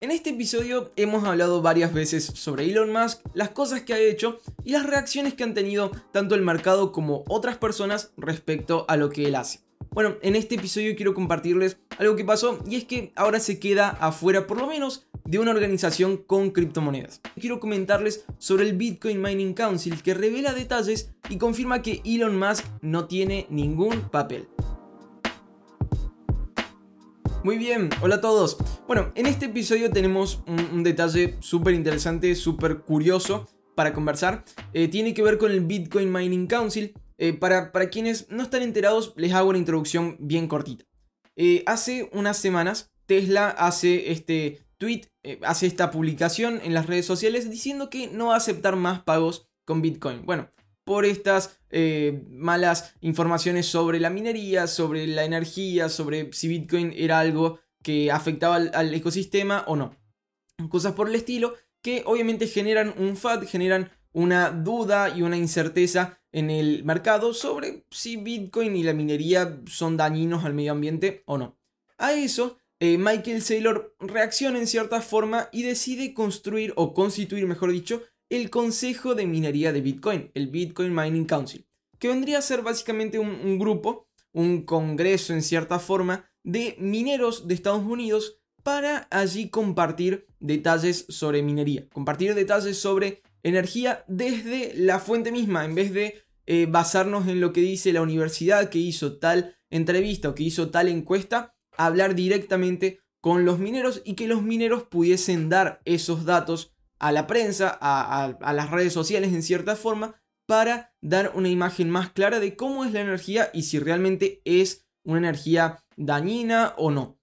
En este episodio hemos hablado varias veces sobre Elon Musk, las cosas que ha hecho y las reacciones que han tenido tanto el mercado como otras personas respecto a lo que él hace. Bueno, en este episodio quiero compartirles algo que pasó y es que ahora se queda afuera por lo menos de una organización con criptomonedas. Quiero comentarles sobre el Bitcoin Mining Council que revela detalles y confirma que Elon Musk no tiene ningún papel. Muy bien, hola a todos. Bueno, en este episodio tenemos un, detalle súper interesante, súper curioso para conversar. Eh, tiene que ver con el Bitcoin Mining Council. Eh, para, para, quienes no están enterados, les hago una introducción bien cortita. Eh, hace unas semanas, Tesla hace este tweet, hace esta publicación en las redes sociales diciendo que no va a aceptar más pagos con Bitcoin. Bueno, por estas eh, malas informaciones sobre la minería, sobre la energía, sobre si Bitcoin era algo que afectaba al, ecosistema o no. Cosas por el estilo que obviamente generan un FAD, generan una duda y una incerteza en el mercado sobre si Bitcoin y la minería son dañinos al medio ambiente o no. A eso, eh, Michael Saylor reacciona en cierta forma y decide construir o constituir, mejor dicho, el Consejo de Minería de Bitcoin, el Bitcoin Mining Council, que vendría a ser básicamente un, grupo, un congreso en cierta forma de mineros de Estados Unidos para allí compartir detalles sobre minería, compartir detalles sobre energía desde la fuente misma, en vez de eh, basarnos en lo que dice la universidad que hizo tal entrevista o que hizo tal encuesta, hablar directamente con los mineros y que los mineros pudiesen dar esos datos a la prensa, a, las redes sociales en cierta forma, para dar una imagen más clara de cómo es la energía y si realmente es una energía dañina o no.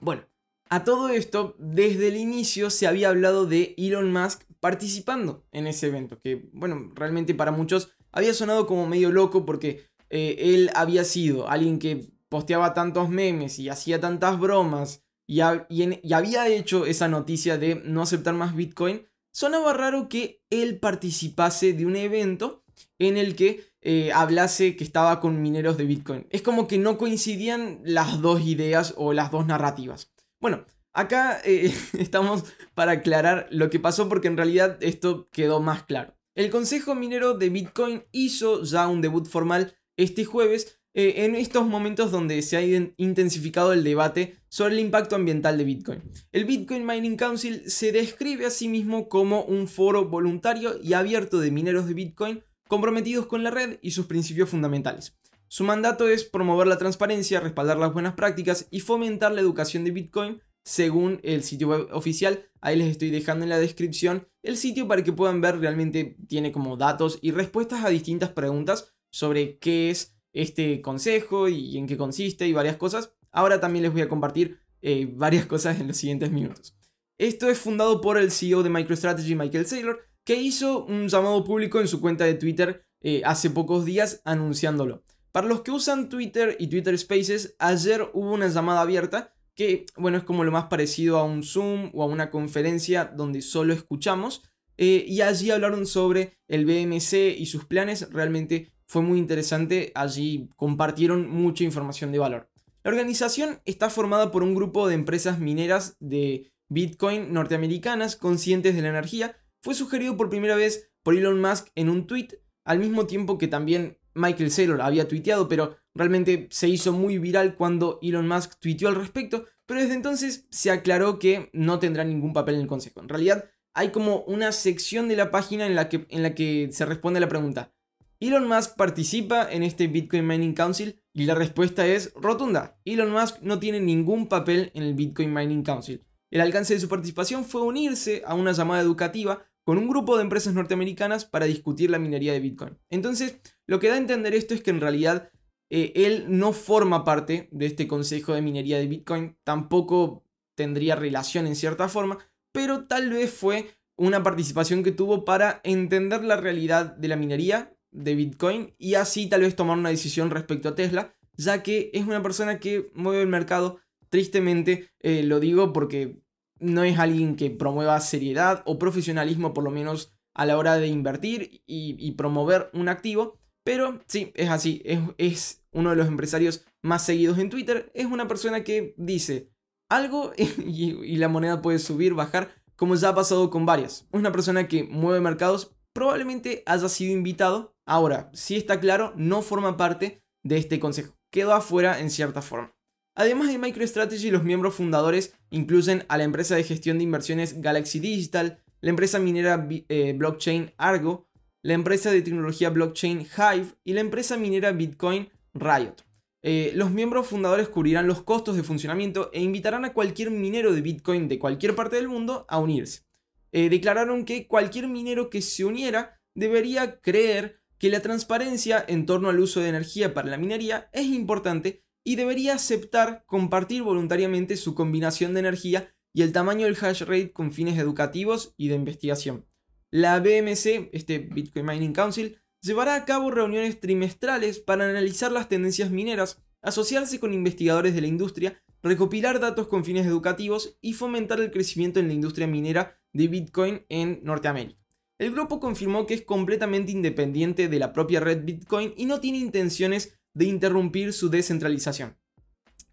Bueno, a todo esto, desde el inicio se había hablado de Elon Musk participando en ese evento, que bueno, realmente para muchos había sonado como medio loco porque eh, él había sido alguien que posteaba tantos memes y hacía tantas bromas y, había hecho esa noticia de no aceptar más Bitcoin, sonaba raro que él participase de un evento en el que eh, hablase que estaba con mineros de Bitcoin. Es como que no coincidían las dos ideas o las dos narrativas. Bueno, acá eh, estamos para aclarar lo que pasó porque en realidad esto quedó más claro. El Consejo Minero de Bitcoin hizo ya un debut formal este jueves eh, en estos momentos donde se ha intensificado el debate sobre el impacto ambiental de Bitcoin. El Bitcoin Mining Council se describe a sí mismo como un foro voluntario y abierto de mineros de Bitcoin comprometidos con la red y sus principios fundamentales. Su mandato es promover la transparencia, respaldar las buenas prácticas y fomentar la educación de Bitcoin según el sitio web oficial. Ahí les estoy dejando en la descripción el sitio para que puedan ver realmente tiene como datos y respuestas a distintas preguntas sobre qué es este consejo y en qué consiste y varias cosas. Ahora también les voy a compartir eh, varias cosas en los siguientes minutos. Esto es fundado por el CEO de MicroStrategy, Michael Saylor, que hizo un llamado público en su cuenta de Twitter eh, hace pocos días anunciándolo. Para los que usan Twitter y Twitter Spaces, ayer hubo una llamada abierta que, bueno, es como lo más parecido a un Zoom o a una conferencia donde solo escuchamos. Eh, y allí hablaron sobre el BMC y sus planes. Realmente fue muy interesante, allí compartieron mucha información de valor. La organización está formada por un grupo de empresas mineras de Bitcoin norteamericanas conscientes de la energía. Fue sugerido por primera vez por Elon Musk en un tweet, al mismo tiempo que también Michael Saylor había tuiteado, pero realmente se hizo muy viral cuando Elon Musk tuiteó al respecto, pero desde entonces se aclaró que no tendrá ningún papel en el consejo. En realidad hay como una sección de la página en la que, en la que se responde a la pregunta, Elon Musk participa en este Bitcoin Mining Council y la respuesta es rotunda. Elon Musk no tiene ningún papel en el Bitcoin Mining Council. El alcance de su participación fue unirse a una llamada educativa con un grupo de empresas norteamericanas para discutir la minería de Bitcoin. Entonces, lo que da a entender esto es que en realidad eh, él no forma parte de este consejo de minería de Bitcoin, tampoco tendría relación en cierta forma, pero tal vez fue una participación que tuvo para entender la realidad de la minería de Bitcoin y así tal vez tomar una decisión respecto a Tesla, ya que es una persona que mueve el mercado. Tristemente eh, lo digo porque no es alguien que promueva seriedad o profesionalismo por lo menos a la hora de invertir y, promover un activo. Pero sí, es así, es, es uno de los empresarios más seguidos en Twitter. Es una persona que dice algo y, la moneda puede subir, bajar, como ya ha pasado con varias. Una persona que mueve mercados probablemente haya sido invitado. Ahora, si está claro, no forma parte de este consejo. Quedó afuera en cierta forma. Además de MicroStrategy, los miembros fundadores incluyen a la empresa de gestión de inversiones Galaxy Digital, la empresa minera eh, blockchain Argo, la empresa de tecnología blockchain Hive y la empresa minera Bitcoin Riot. Eh, los miembros fundadores cubrirán los costos de funcionamiento e invitarán a cualquier minero de Bitcoin de cualquier parte del mundo a unirse. Eh, declararon que cualquier minero que se uniera debería creer que la transparencia en torno al uso de energía para la minería es importante y debería aceptar compartir voluntariamente su combinación de energía y el tamaño del hash rate con fines educativos y de investigación. La BMC, este Bitcoin Mining Council, llevará a cabo reuniones trimestrales para analizar las tendencias mineras, asociarse con investigadores de la industria, recopilar datos con fines educativos y fomentar el crecimiento en la industria minera de Bitcoin en Norteamérica. El grupo confirmó que es completamente independiente de la propia red Bitcoin y no tiene intenciones de interrumpir su descentralización.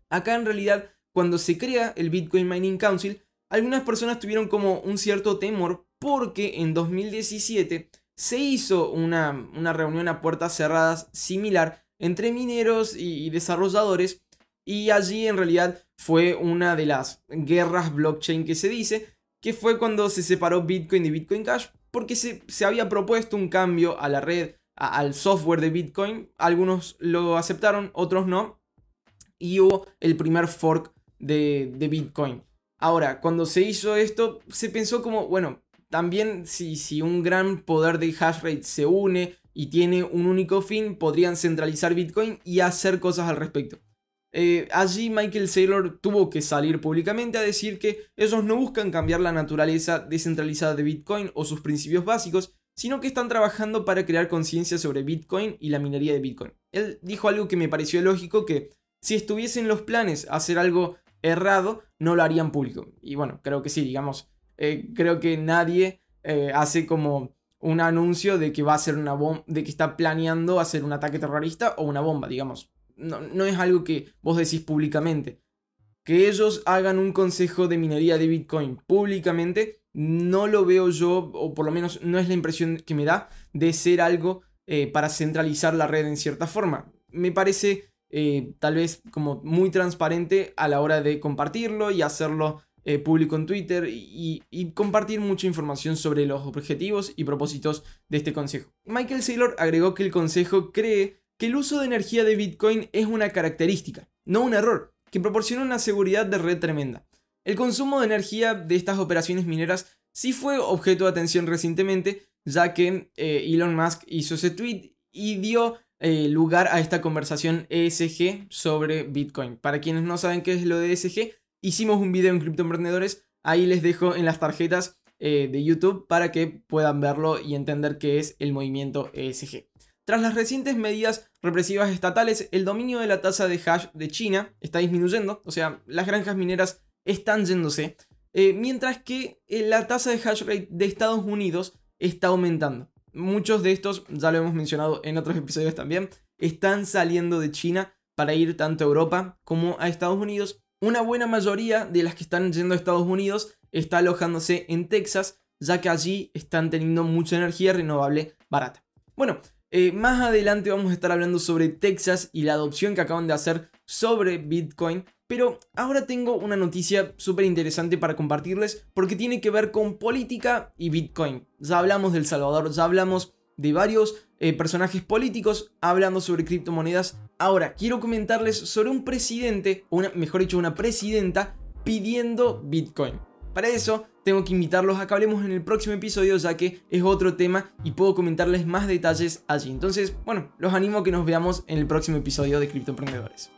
Acá en realidad, cuando se crea el Bitcoin Mining Council, algunas personas tuvieron como un cierto temor porque en 2017 se hizo una, reunión a puertas cerradas similar entre mineros y, desarrolladores y allí en realidad fue una de las guerras blockchain que se dice, que fue cuando se separó Bitcoin de Bitcoin Cash porque se, había propuesto un cambio a la red, al software de Bitcoin, algunos lo aceptaron, otros no, y hubo el primer fork de, de Bitcoin. Ahora, cuando se hizo esto, se pensó como, bueno, también si, si un gran poder de hash rate se une y tiene un único fin, podrían centralizar Bitcoin y hacer cosas al respecto. Eh, allí Michael Saylor tuvo que salir públicamente a decir que ellos no buscan cambiar la naturaleza descentralizada de Bitcoin o sus principios básicos, sino que están trabajando para crear conciencia sobre Bitcoin y la minería de Bitcoin. Él dijo algo que me pareció lógico, que si estuviesen los planes a hacer algo errado, no lo harían público. Y bueno, creo que sí, digamos, eh, creo que nadie eh, hace como un anuncio de que va a ser una bomba, de que está planeando hacer un ataque terrorista o una bomba, digamos. No, es algo que vos decís públicamente. Que ellos hagan un consejo de minería de Bitcoin públicamente, no lo veo yo, o por lo menos no es la impresión que me da, de ser algo eh, para centralizar la red en cierta forma. Me parece tal vez como muy transparente a la hora de compartirlo y hacerlo eh, público en Twitter y, compartir mucha información sobre los objetivos y propósitos de este consejo. Michael Saylor agregó que el consejo cree que el uso de energía de Bitcoin es una característica, no un error, que proporciona una seguridad de red tremenda. El consumo de energía de estas operaciones mineras sí fue objeto de atención recientemente, ya que eh, Elon Musk hizo ese tweet y dio eh, lugar a esta conversación ESG sobre Bitcoin. Para quienes no saben qué es lo de ESG, hicimos un video en Criptoemprendedores. Ahí les dejo en las tarjetas eh, de YouTube para que puedan verlo y entender qué es el movimiento ESG. Tras las recientes medidas represivas estatales, el dominio de la tasa de hash de China está disminuyendo, o sea, las granjas mineras están yéndose, eh, mientras que eh, la tasa de hash rate de Estados Unidos está aumentando. Muchos de estos, ya lo hemos mencionado en otros episodios también, están saliendo de China para ir tanto a Europa como a Estados Unidos una buena mayoría de las que están yendo a Estados Unidos está alojándose en Texas, ya que allí están teniendo mucha energía renovable barata. Bueno, eh, más adelante vamos a estar hablando sobre Texas y la adopción que acaban de hacer sobre Bitcoin, pero ahora tengo una noticia súper interesante para compartirles porque tiene que ver con política y Bitcoin. Ya hablamos del Salvador, ya hablamos de varios eh, personajes políticos hablando sobre criptomonedas Ahora, quiero comentarles sobre un presidente, una, mejor dicho, una presidenta pidiendo Bitcoin. Para eso, tengo que invitarlos a que hablemos en el próximo episodio, ya que es otro tema y puedo comentarles más detalles allí. Entonces, bueno, los animo a que nos veamos en el próximo episodio de Criptoemprendedores.